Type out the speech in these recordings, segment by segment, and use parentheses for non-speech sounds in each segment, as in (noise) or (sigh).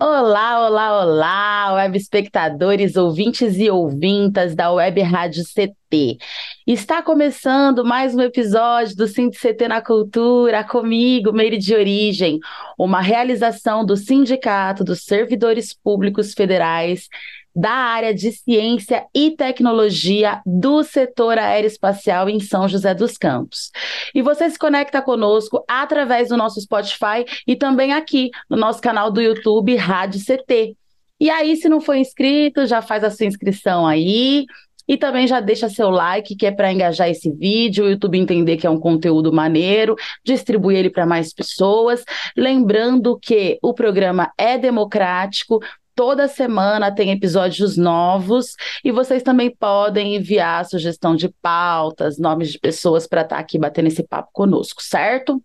Olá, olá, olá, web espectadores, ouvintes e ouvintas da Web Rádio CT. Está começando mais um episódio do Sind CT na Cultura, comigo, Meire de Origem, uma realização do Sindicato dos Servidores Públicos Federais da área de ciência e tecnologia do setor aeroespacial em São José dos Campos. E você se conecta conosco através do nosso Spotify e também aqui no nosso canal do YouTube Rádio CT. E aí, se não for inscrito, já faz a sua inscrição aí. E também já deixa seu like, que é para engajar esse vídeo, o YouTube entender que é um conteúdo maneiro, distribuir ele para mais pessoas. Lembrando que o programa é democrático, Toda semana tem episódios novos e vocês também podem enviar sugestão de pautas, nomes de pessoas para estar tá aqui batendo esse papo conosco, certo?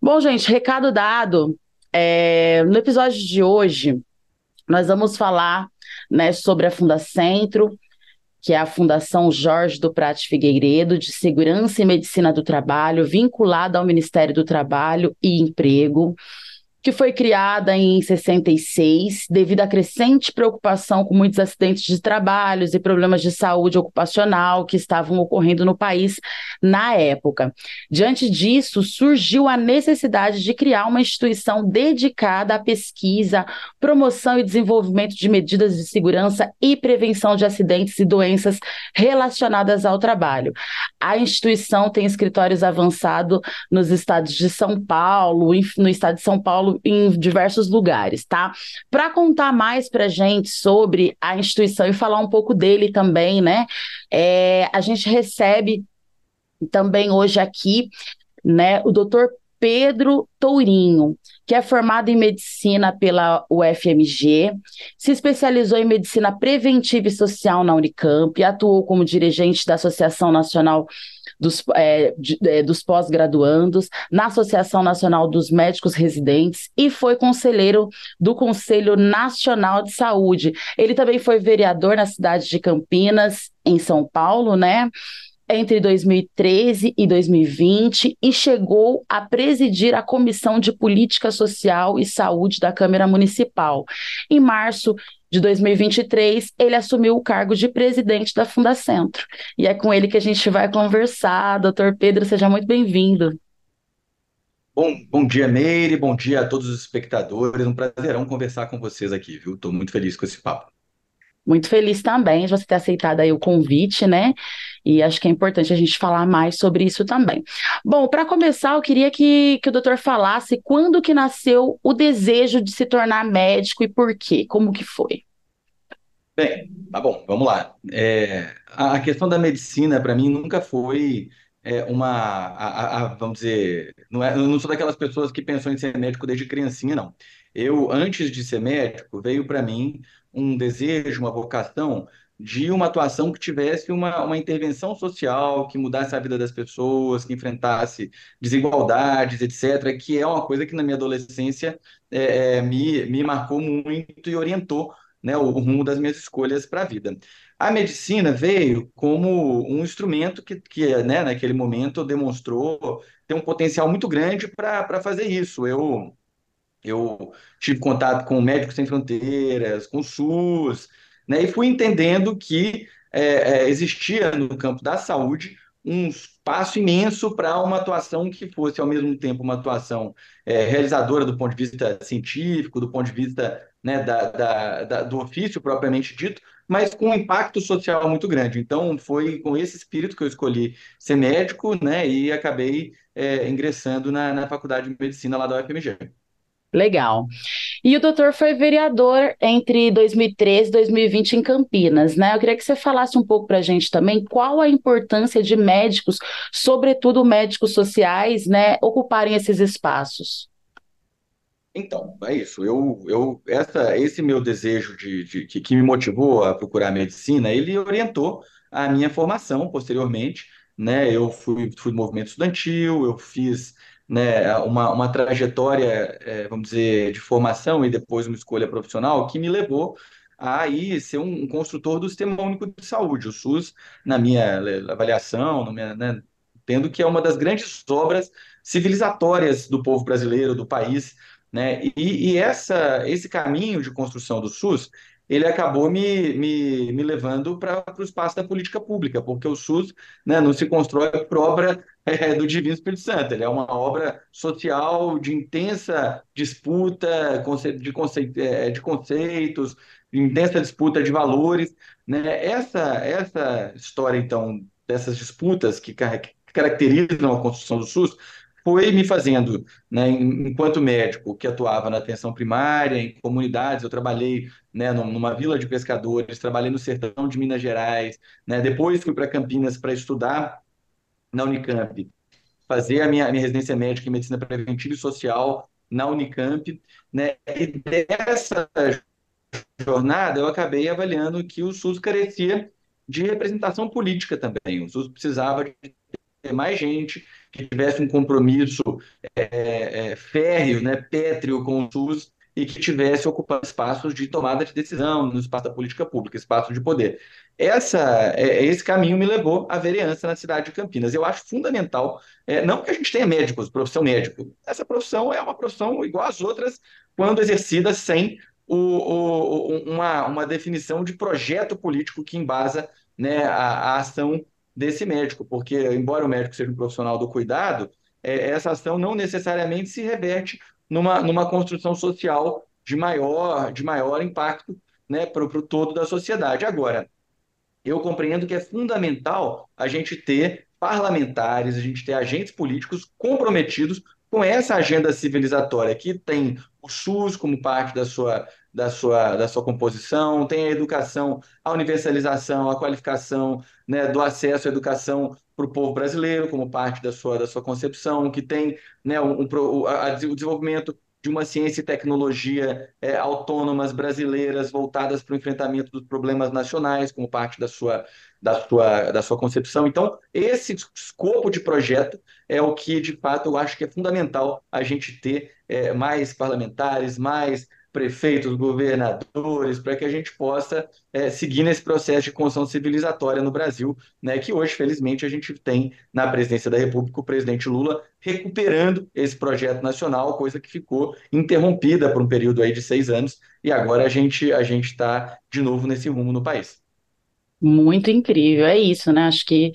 Bom, gente, recado dado. É, no episódio de hoje, nós vamos falar né, sobre a Fundacentro, que é a Fundação Jorge do Prate Figueiredo, de Segurança e Medicina do Trabalho, vinculada ao Ministério do Trabalho e Emprego que foi criada em 66 devido à crescente preocupação com muitos acidentes de trabalhos e problemas de saúde ocupacional que estavam ocorrendo no país na época. Diante disso, surgiu a necessidade de criar uma instituição dedicada à pesquisa, promoção e desenvolvimento de medidas de segurança e prevenção de acidentes e doenças relacionadas ao trabalho. A instituição tem escritórios avançados nos estados de São Paulo, no estado de São Paulo em diversos lugares, tá? Para contar mais para gente sobre a instituição e falar um pouco dele também, né? É, a gente recebe também hoje aqui, né, o doutor Pedro Tourinho, que é formado em medicina pela UFMG, se especializou em medicina preventiva e social na Unicamp, atuou como dirigente da Associação Nacional dos, é, é, dos pós-graduandos, na Associação Nacional dos Médicos Residentes e foi conselheiro do Conselho Nacional de Saúde. Ele também foi vereador na cidade de Campinas, em São Paulo, né? entre 2013 e 2020 e chegou a presidir a Comissão de Política Social e Saúde da Câmara Municipal. Em março de 2023, ele assumiu o cargo de presidente da Fundacentro. E é com ele que a gente vai conversar. Doutor Pedro, seja muito bem-vindo. Bom, bom dia, Meire, bom dia a todos os espectadores. Um prazerão conversar com vocês aqui, viu? Estou muito feliz com esse papo. Muito feliz também de você ter aceitado aí o convite, né? E acho que é importante a gente falar mais sobre isso também. Bom, para começar, eu queria que, que o doutor falasse quando que nasceu o desejo de se tornar médico e por quê? Como que foi? Bem, tá bom, vamos lá. É, a questão da medicina, para mim, nunca foi é, uma, a, a, vamos dizer, não é, eu não sou daquelas pessoas que pensou em ser médico desde criancinha, não. Eu, antes de ser médico, veio para mim um desejo, uma vocação de uma atuação que tivesse uma, uma intervenção social, que mudasse a vida das pessoas, que enfrentasse desigualdades, etc., que é uma coisa que na minha adolescência é, é, me, me marcou muito e orientou né, o, rumo das minhas escolhas para a vida. A medicina veio como um instrumento que, que né, naquele momento demonstrou ter um potencial muito grande para fazer isso. Eu, eu tive contato com Médicos Sem Fronteiras, com SUS, né? E fui entendendo que é, é, existia no campo da saúde um espaço imenso para uma atuação que fosse, ao mesmo tempo, uma atuação é, realizadora do ponto de vista científico, do ponto de vista né, da, da, da, do ofício propriamente dito, mas com um impacto social muito grande. Então, foi com esse espírito que eu escolhi ser médico né, e acabei é, ingressando na, na faculdade de medicina lá da UFMG. Legal. E o doutor foi vereador entre 2013 e 2020 em Campinas, né? Eu queria que você falasse um pouco para a gente também qual a importância de médicos, sobretudo médicos sociais, né, ocuparem esses espaços. Então, é isso. Eu, eu, essa, esse meu desejo de, de, que, que me motivou a procurar medicina, ele orientou a minha formação posteriormente, né? Eu fui, fui movimento estudantil, eu fiz né, uma, uma trajetória, é, vamos dizer, de formação e depois uma escolha profissional que me levou a ir ser um, um construtor do Sistema Único de Saúde, o SUS, na minha avaliação, na minha, né, tendo que é uma das grandes obras civilizatórias do povo brasileiro, do país, né? E, e essa, esse caminho de construção do SUS, ele acabou me, me, me levando para o espaço da política pública, porque o SUS, né, não se constrói por obra é, do Divino Espírito Santo, ele é uma obra social de intensa disputa de, é, de conceitos, de intensa disputa de valores, né? Essa, essa história, então, dessas disputas que, que caracterizam a construção do SUS, foi me fazendo, né, enquanto médico que atuava na atenção primária, em comunidades, eu trabalhei, né, numa vila de pescadores, trabalhei no sertão de Minas Gerais, né, depois fui para Campinas para estudar na Unicamp, fazer a minha, minha residência médica em medicina preventiva e social na Unicamp, né, e dessa jornada eu acabei avaliando que o SUS carecia de representação política também, o SUS precisava de ter mais gente que tivesse um compromisso é, é, férreo, né, pétreo com o SUS e que tivesse ocupado espaços de tomada de decisão no espaço da política pública, espaço de poder. Essa, é, esse caminho me levou à vereança na cidade de Campinas. Eu acho fundamental, é, não que a gente tenha médicos, profissão médico, essa profissão é uma profissão igual às outras quando exercida sem o, o, uma, uma definição de projeto político que embasa né, a, a ação desse médico, porque, embora o médico seja um profissional do cuidado, é, essa ação não necessariamente se reverte numa, numa construção social de maior, de maior impacto né, para o todo da sociedade. Agora, eu compreendo que é fundamental a gente ter parlamentares, a gente ter agentes políticos comprometidos com essa agenda civilizatória que tem o SUS como parte da sua, da sua, da sua composição, tem a educação, a universalização, a qualificação né, do acesso à educação para o povo brasileiro como parte da sua, da sua concepção, que tem né, um, um, a, o desenvolvimento de uma ciência e tecnologia é, autônomas brasileiras voltadas para o enfrentamento dos problemas nacionais como parte da sua, da sua, da sua concepção. Então, esse escopo de projeto é o que, de fato, eu acho que é fundamental a gente ter é, mais parlamentares, mais prefeitos, governadores, para que a gente possa é, seguir nesse processo de construção civilizatória no Brasil, né, que hoje, felizmente, a gente tem na presidência da República o presidente Lula recuperando esse projeto nacional, coisa que ficou interrompida por um período aí de seis anos, e agora a gente a gente está de novo nesse rumo no país. Muito incrível, é isso, né? Acho que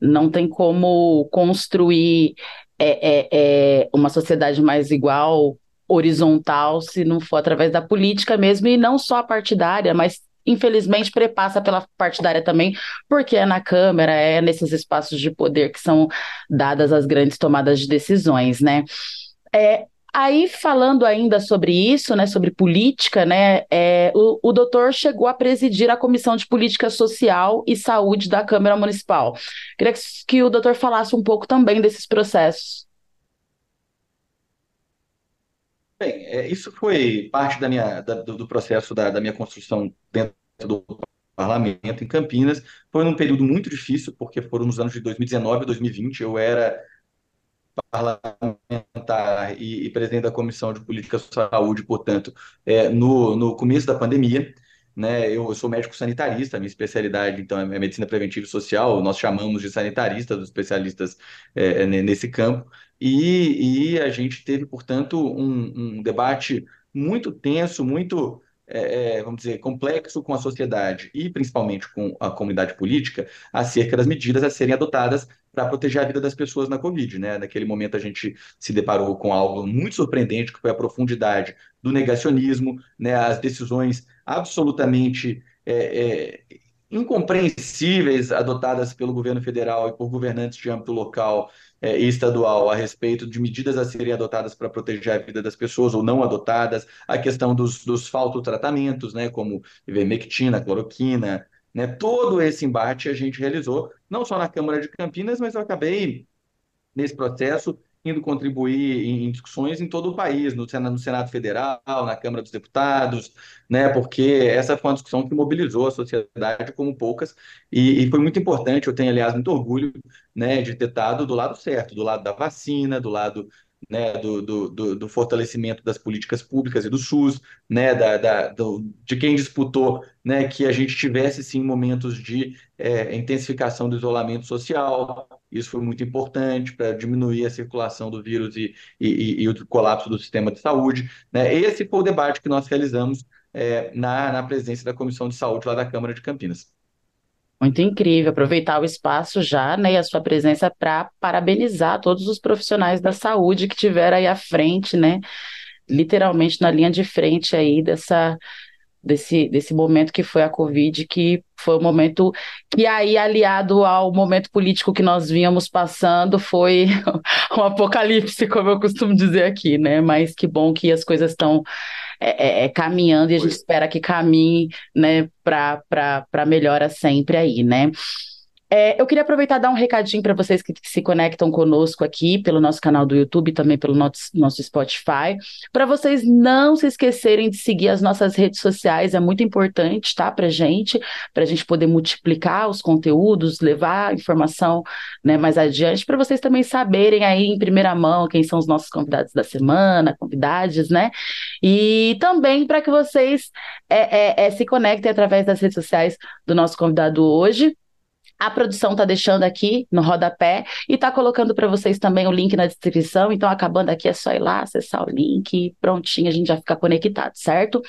não tem como construir é, é, é uma sociedade mais igual horizontal se não for através da política mesmo, e não só a partidária, mas infelizmente prepassa pela partidária também, porque é na Câmara, é nesses espaços de poder que são dadas as grandes tomadas de decisões, né? É, aí, falando ainda sobre isso, né, sobre política, né, é, o, o doutor chegou a presidir a Comissão de Política Social e Saúde da Câmara Municipal. Queria que, que o doutor falasse um pouco também desses processos. Bem, é, isso foi parte da minha, da- do, processo da, da minha construção dentro do parlamento em Campinas. Foi num período muito difícil, porque foram nos anos de 2019 e 2020. Eu era parlamentar e, e presidente da Comissão de Política de Saúde, portanto, é, no, no começo da pandemia. Né, eu, eu sou médico sanitarista, minha especialidade então é medicina preventiva e social. Nós chamamos de sanitarista dos especialistas é, é nesse campo. E, e a gente teve, portanto, um, um debate muito tenso, muito, é, é, vamos dizer, complexo com a sociedade e principalmente com a comunidade política acerca das medidas a serem adotadas para proteger a vida das pessoas na Covid, né? Naquele momento a gente se deparou com algo muito surpreendente, que foi a profundidade do negacionismo, né? As decisões absolutamente é, é, incompreensíveis adotadas pelo governo federal e por governantes de âmbito local é, e estadual a respeito de medidas a serem adotadas para proteger a vida das pessoas ou não adotadas, a questão dos, dos faltotratamentos, né, como ivermectina, cloroquina, né, todo esse embate a gente realizou, não só na Câmara de Campinas, mas eu acabei, nesse processo, contribuir em, discussões em todo o país, no Senado, no Senado Federal, na Câmara dos Deputados, né, porque essa foi uma discussão que mobilizou a sociedade como poucas, e, e foi muito importante, eu tenho, aliás, muito orgulho né, de ter estado do lado certo, do lado da vacina, do lado né, do, do, do, fortalecimento das políticas públicas e do SUS, né, da, da do, de quem disputou né, que a gente tivesse sim momentos de é, intensificação do isolamento social. Isso foi muito importante para diminuir a circulação do vírus e, e, e, o colapso do sistema de saúde. Né? Esse foi o debate que nós realizamos é, na, na presença da Comissão de Saúde lá da Câmara de Campinas. Muito incrível, aproveitar o espaço já, né, e a sua presença para parabenizar todos os profissionais da saúde que tiveram aí à frente, né, literalmente na linha de frente aí dessa desse, desse momento que foi a Covid, que foi o um momento que aí, aliado ao momento político que nós vínhamos passando, foi (laughs) um apocalipse, como eu costumo dizer aqui, né? Mas que bom que as coisas estão é, é, é, caminhando e a gente espera que caminhe, né, para melhora sempre aí, né? É, eu queria aproveitar e dar um recadinho para vocês que, se conectam conosco aqui pelo nosso canal do YouTube, também pelo nosso, nosso Spotify, para vocês não se esquecerem de seguir as nossas redes sociais, é muito importante, tá, para gente, para a gente poder multiplicar os conteúdos, levar informação né, mais adiante, para vocês também saberem aí em primeira mão quem são os nossos convidados da semana, convidados, né, e também para que vocês é, é, é, se conectem através das redes sociais do nosso convidado hoje. A produção está deixando aqui no rodapé e está colocando para vocês também o link na descrição. Então, acabando aqui, é só ir lá, acessar o link, prontinho, a gente já fica conectado, certo?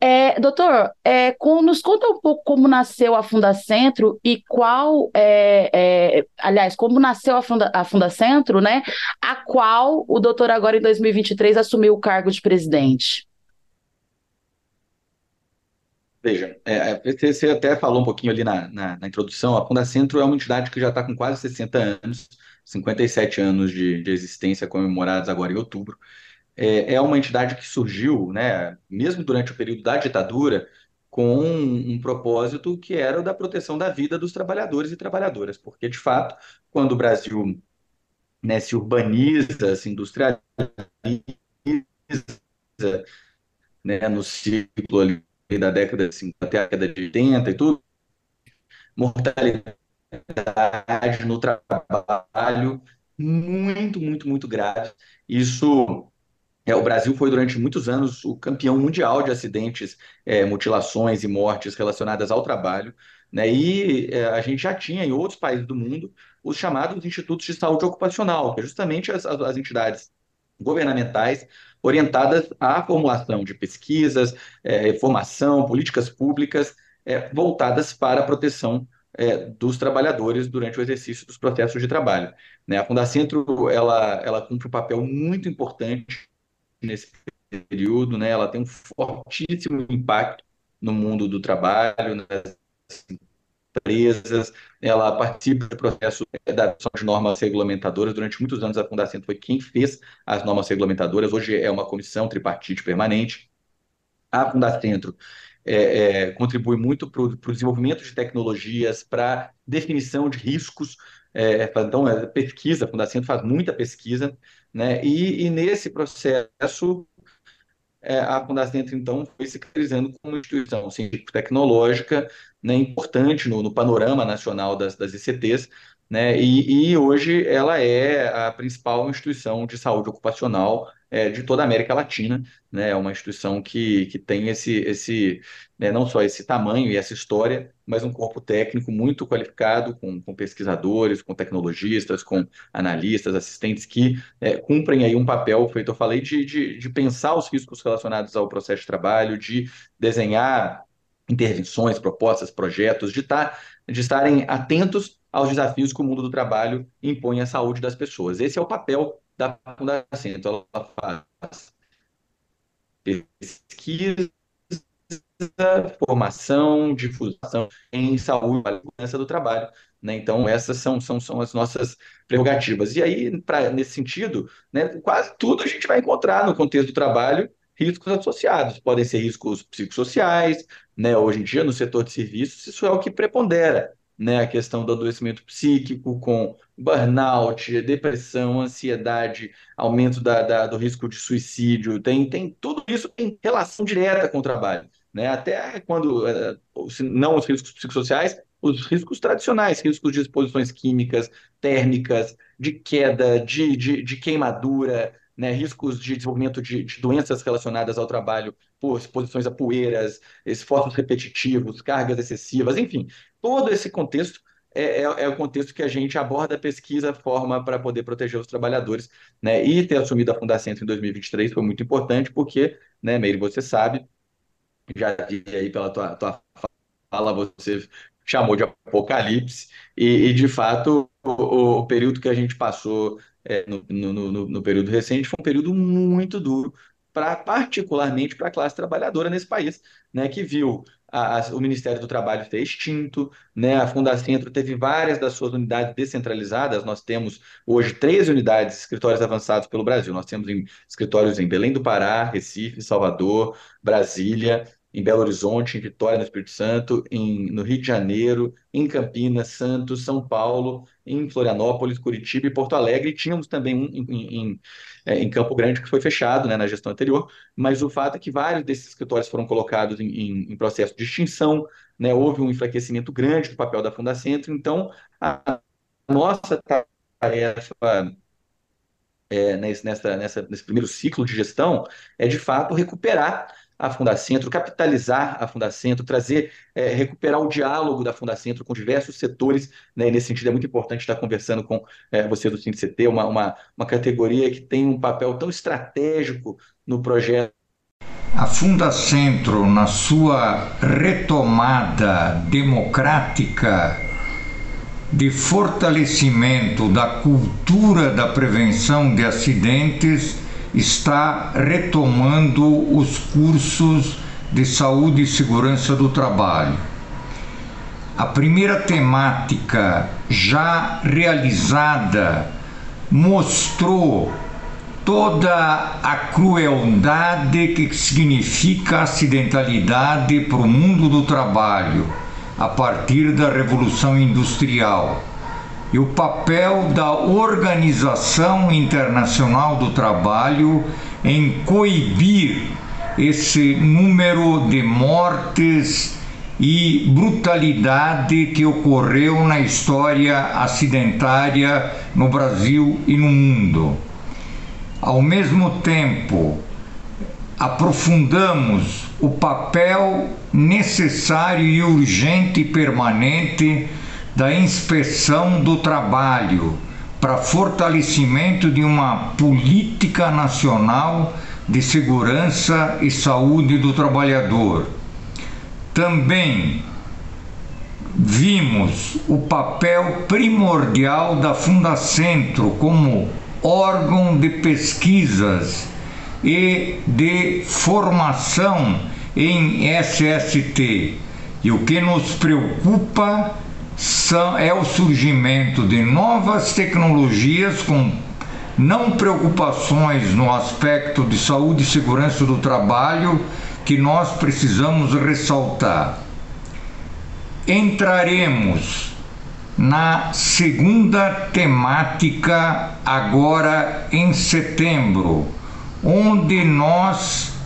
É, doutor, é, com, nos conta um pouco como nasceu a Fundacentro e qual, é, é, aliás, como nasceu a, Funda, a Fundacentro, né? A qual o doutor agora em 2023 assumiu o cargo de presidente. Veja, é, é você até falou um pouquinho ali na, na, na introdução, a Fundacentro é uma entidade que já está com quase 60 anos, 57 anos de, de existência comemorados agora em outubro. É, é uma entidade que surgiu, né, mesmo durante o período da ditadura, com um, um propósito que era o da proteção da vida dos trabalhadores e trabalhadoras, porque, de fato, quando o Brasil né, se urbaniza, se industrializa, né, no ciclo ali da década de 50 até a década de 80 e tudo, mortalidade no trabalho muito, muito, muito grave. Isso é, o Brasil foi durante muitos anos o campeão mundial de acidentes, é, mutilações e mortes relacionadas ao trabalho, né? E é, a gente já tinha em outros países do mundo os chamados institutos de saúde ocupacional, que é justamente as, as entidades governamentais orientadas à formulação de pesquisas, é, formação, políticas públicas é, voltadas para a proteção é, dos trabalhadores durante o exercício dos processos de trabalho. Né? A Fundacentro ela, ela cumpre um papel muito importante nesse período, né? ela tem um fortíssimo impacto no mundo do trabalho, nas empresas, ela participa do processo da adoção de normas regulamentadoras. Durante muitos anos, a Fundação foi quem fez as normas regulamentadoras. Hoje é uma comissão tripartite permanente. A Fundacentro é, é, contribui muito para o desenvolvimento de tecnologias, para definição de riscos. É, então, é, pesquisa, a Fundacentro faz muita pesquisa, né? E, e nesse processo é, a Fundacentro, então, foi se caracterizando como instituição científico-tecnológica né, importante no, no, panorama nacional das, das ICTs, né, e, e, hoje ela é a principal instituição de saúde ocupacional é, de toda a América Latina, né, é uma instituição que, que tem esse, esse né, não só esse tamanho e essa história, mas um corpo técnico muito qualificado, com, com pesquisadores, com tecnologistas, com analistas, assistentes que é, cumprem aí um papel, feito eu falei, de, de, de pensar os riscos relacionados ao processo de trabalho, de desenhar intervenções, propostas, projetos, de, estar, de estarem atentos aos desafios que o mundo do trabalho impõe à saúde das pessoas. Esse é o papel da Fundação. Então, ela faz pesquisa, formação, difusão em saúde e segurança do trabalho. Né? Então, essas são, são, são as nossas prerrogativas. E aí, pra, nesse sentido, né, quase tudo a gente vai encontrar no contexto do trabalho riscos associados. Podem ser riscos psicossociais, né? Hoje em dia, no setor de serviços, isso é o que prepondera, né? A questão do adoecimento psíquico com burnout, depressão, ansiedade, aumento da, da, do risco de suicídio, tem, tem tudo isso tem relação direta com o trabalho. Né? Até quando, eh, não os riscos psicossociais, os riscos, riscos tradicionais, riscos de exposições químicas, térmicas, de queda, de, de, de queimadura, né, riscos de desenvolvimento de, de, doenças relacionadas ao trabalho por exposições a poeiras, esforços repetitivos, cargas excessivas, enfim, todo esse contexto é, é, é, o contexto que a gente aborda a pesquisa, forma para poder proteger os trabalhadores, né? E ter assumido a Fundacentro em 2023 foi muito importante, porque, né, Meire, você sabe, já aí pela tua, tua fala, você chamou de apocalipse, e, e de fato o, o, período que a gente passou é, no, no, no, no período recente foi um período muito duro, pra, particularmente para a classe trabalhadora nesse país, né, que viu a, a, o Ministério do Trabalho ter extinto, né? A Fundacentro teve várias das suas unidades descentralizadas. Nós temos hoje três unidades, escritórios avançados pelo Brasil. Nós temos em, escritórios em Belém do Pará, Recife, Salvador, Brasília, em Belo Horizonte, em Vitória, no Espírito Santo, em, no Rio de Janeiro, em Campinas, Santos, São Paulo, em Florianópolis, Curitiba e Porto Alegre. E tínhamos também um em, em, é, em, Campo Grande que foi fechado né, na gestão anterior, mas o fato é que vários desses escritórios foram colocados em, processo de extinção, né, houve um enfraquecimento grande do papel da Fundacentro, então a nossa tarefa é, nessa, nessa, nesse primeiro ciclo de gestão é, de fato, recuperar a Fundacentro, capitalizar a Fundacentro, trazer, é, recuperar o diálogo da Fundacentro com diversos setores. Né? nesse sentido, é muito importante estar conversando com é, você do CINCT, uma, uma, uma categoria que tem um papel tão estratégico no projeto. A Fundacentro, na sua retomada democrática de fortalecimento da cultura da prevenção de acidentes, está retomando os cursos de saúde e segurança do trabalho. A primeira temática já realizada mostrou toda a crueldade que significa acidentalidade para o mundo do trabalho a partir da Revolução Industrial e o papel da Organização Internacional do Trabalho em coibir esse número de mortes e brutalidade que ocorreu na história acidentária no Brasil e no mundo. Ao mesmo tempo, aprofundamos o papel necessário e urgente e permanente da inspeção do trabalho para fortalecimento de uma política nacional de segurança e saúde do trabalhador. Também vimos o papel primordial da Fundacentro como órgão de pesquisas e de formação em SST. E o que nos preocupa são, é o surgimento de novas tecnologias com não preocupações no aspecto de saúde e segurança do trabalho que nós precisamos ressaltar. Entraremos na segunda temática agora em setembro, onde nós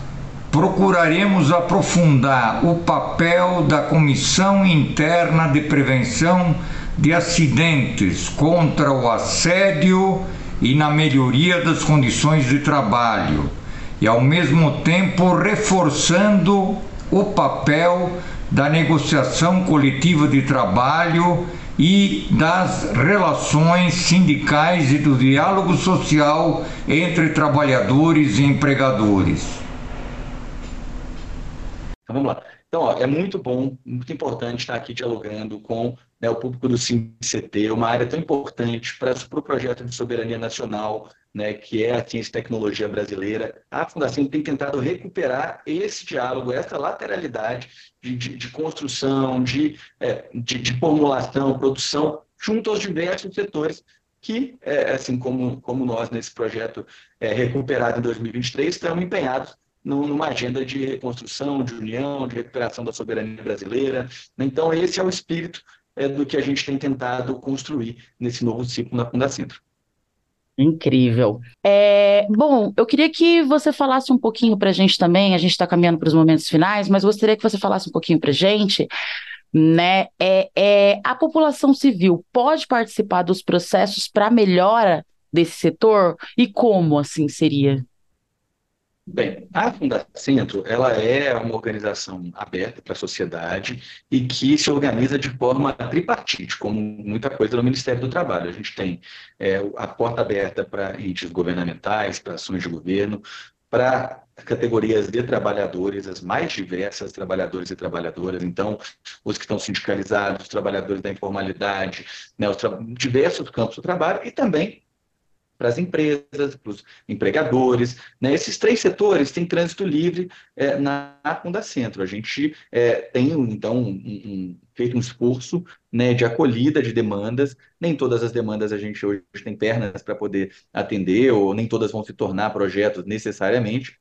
procuraremos aprofundar o papel da Comissão Interna de Prevenção de Acidentes contra o assédio e na melhoria das condições de trabalho, e ao mesmo tempo reforçando o papel da negociação coletiva de trabalho e das relações sindicais e do diálogo social entre trabalhadores e empregadores. Então vamos lá. Então, ó, é muito bom, muito importante estar aqui dialogando com né, o público do CIMCT, uma área tão importante para, o projeto de soberania nacional, né, que é a ciência e tecnologia brasileira. A Fundação tem tentado recuperar esse diálogo, essa lateralidade de, de, de construção, de, é, de, de, formulação, produção, junto aos diversos setores que, é, assim como, como nós nesse projeto é, recuperado em 2023, estamos empenhados numa agenda de reconstrução, de união, de recuperação da soberania brasileira. Então, esse é o espírito é, do que a gente tem tentado construir nesse novo ciclo na Fundacentro. Incrível. É, bom, eu queria que você falasse um pouquinho para a gente também. A gente está caminhando para os momentos finais, mas gostaria que você falasse um pouquinho para a gente né? É, é, a população civil pode participar dos processos para melhora desse setor? E como assim seria? Bem, a Fundacentro, ela é uma organização aberta para a sociedade e que se organiza de forma tripartite, como muita coisa no Ministério do Trabalho. A gente tem é, a porta aberta para entes governamentais, para ações de governo, para categorias de trabalhadores, as mais diversas trabalhadores e trabalhadoras, então, os que estão sindicalizados, os trabalhadores da informalidade, né, os tra diversos campos do trabalho, e também para as empresas, para os empregadores. Né? Esses três setores têm trânsito livre é, na Fundacentro. A gente é, tem, então, um, um, feito um esforço né, de acolhida de demandas. Nem todas as demandas a gente hoje tem pernas para poder atender, ou nem todas vão se tornar projetos necessariamente.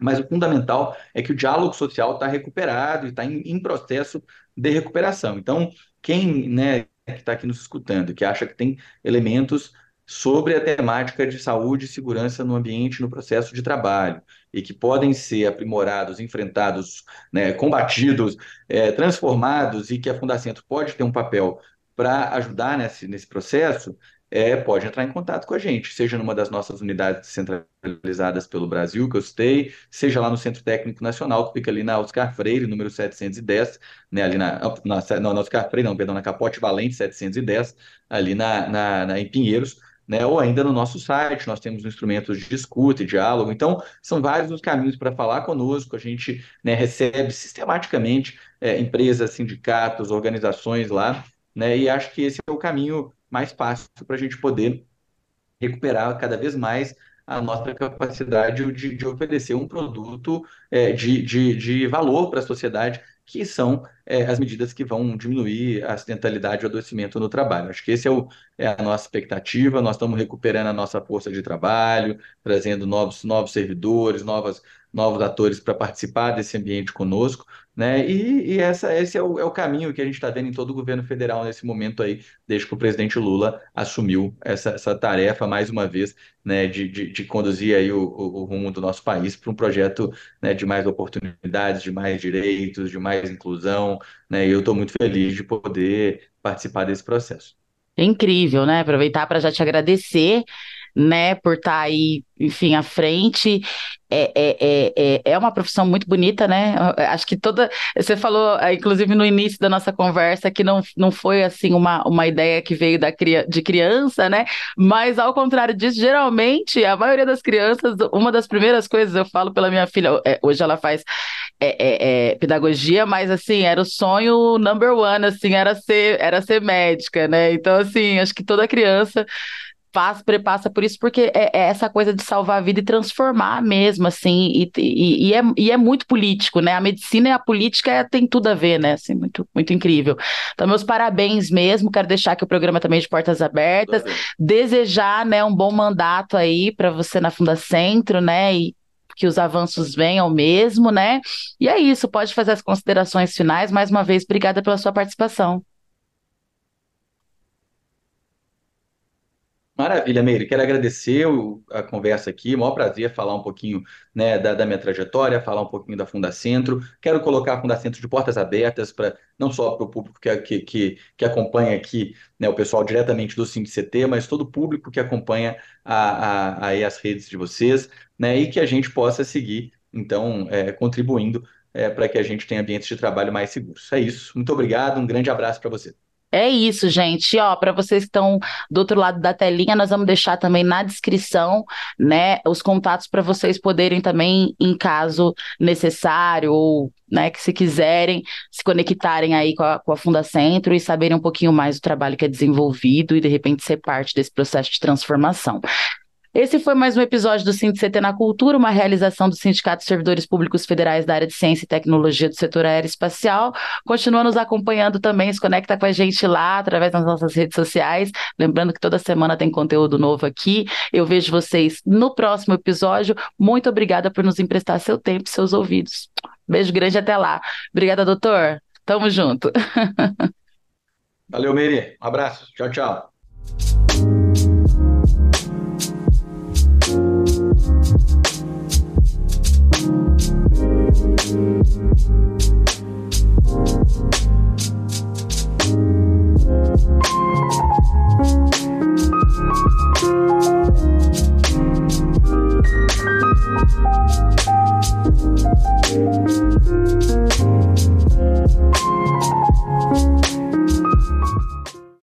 Mas o fundamental é que o diálogo social está recuperado e está em, em, processo de recuperação. Então, quem né, que está aqui nos escutando, que acha que tem elementos sobre a temática de saúde e segurança no ambiente, no processo de trabalho, e que podem ser aprimorados, enfrentados, né, combatidos, é, transformados, e que a Fundacentro pode ter um papel para ajudar nesse, nesse processo, é, pode entrar em contato com a gente, seja numa das nossas unidades centralizadas pelo Brasil, que eu citei, seja lá no Centro Técnico Nacional, que fica ali na Oscar Freire, número 710, né, ali na, na, não, na Oscar Freire, não, perdão, na Capote Valente 710, ali na, na, na em Pinheiros, né? Ou ainda no nosso site, nós temos instrumentos de escuta e diálogo. Então, são vários os caminhos para falar conosco. A gente né, recebe sistematicamente é, empresas, sindicatos, organizações lá, né? E acho que esse é o caminho mais fácil para a gente poder recuperar cada vez mais a nossa capacidade de, de oferecer um produto é, de, de, de valor para a sociedade que são é, as medidas que vão diminuir a acidentalidade e o adoecimento no trabalho. Acho que esse é, é, a nossa expectativa. Nós estamos recuperando a nossa força de trabalho, trazendo novos, novos servidores, novas, novos atores para participar desse ambiente conosco, né? E, e essa, esse é o, é o caminho que a gente está vendo em todo o governo federal nesse momento aí, desde que o presidente Lula assumiu essa, essa tarefa, mais uma vez, né, de, de, de conduzir aí o, o, o, rumo do nosso país para um projeto né, de mais oportunidades, de mais direitos, de mais inclusão, né? E eu estou muito feliz de poder participar desse processo. É incrível, né? Aproveitar para já te agradecer né, por estar tá aí, enfim, à frente. É, é, é, é uma profissão muito bonita, né? Acho que toda. Você falou, inclusive no início da nossa conversa, que não, não foi assim uma, uma ideia que veio da, de criança, né? Mas ao contrário disso, geralmente, a maioria das crianças, uma das primeiras coisas, eu falo pela minha filha, hoje ela faz é, é, é, pedagogia, mas assim, era o sonho number one, assim, era ser, era ser médica, né? Então, assim, acho que toda criança passa, prepassa por isso, porque é, é, essa coisa de salvar a vida e transformar mesmo, assim, e, e, e, é, e é muito político, né? A medicina e a política é, tem tudo a ver, né? Assim, muito, muito incrível. Então, meus parabéns mesmo, quero deixar aqui o programa também de portas abertas, desejar, né, um bom mandato aí para você na Fundacentro, né? E que os avanços venham mesmo, né? E é isso, pode fazer as considerações finais. Mais uma vez, obrigada pela sua participação. Maravilha, Meire. Quero agradecer a conversa aqui. Maior prazer falar um pouquinho né, da, da, minha trajetória, falar um pouquinho da Fundacentro. Quero colocar a Fundacentro de portas abertas para não só para o público que, que, que, que, acompanha aqui, né, o pessoal diretamente do CT, mas todo o público que acompanha a, a, a, as redes de vocês, né, e que a gente possa seguir, então, é, contribuindo é, para que a gente tenha ambientes de trabalho mais seguros. É isso. Muito obrigado. Um grande abraço para você. É isso, gente. Ó, para vocês que estão do outro lado da telinha, nós vamos deixar também na descrição, né, os contatos para vocês poderem também, em caso necessário ou né, que se quiserem se conectarem aí com a, com a Fundacentro e saberem um pouquinho mais do trabalho que é desenvolvido e de repente ser parte desse processo de transformação. Esse foi mais um episódio do CT na Cultura, uma realização do Sindicato de Servidores Públicos Federais da área de Ciência e Tecnologia do setor aeroespacial. Continua nos acompanhando também, se conecta com a gente lá através das nossas redes sociais. Lembrando que toda semana tem conteúdo novo aqui. Eu vejo vocês no próximo episódio. Muito obrigada por nos emprestar seu tempo e seus ouvidos. Beijo grande até lá. Obrigada, doutor. Tamo junto. (laughs) Valeu, Meire. Um abraço. Tchau, tchau. Thank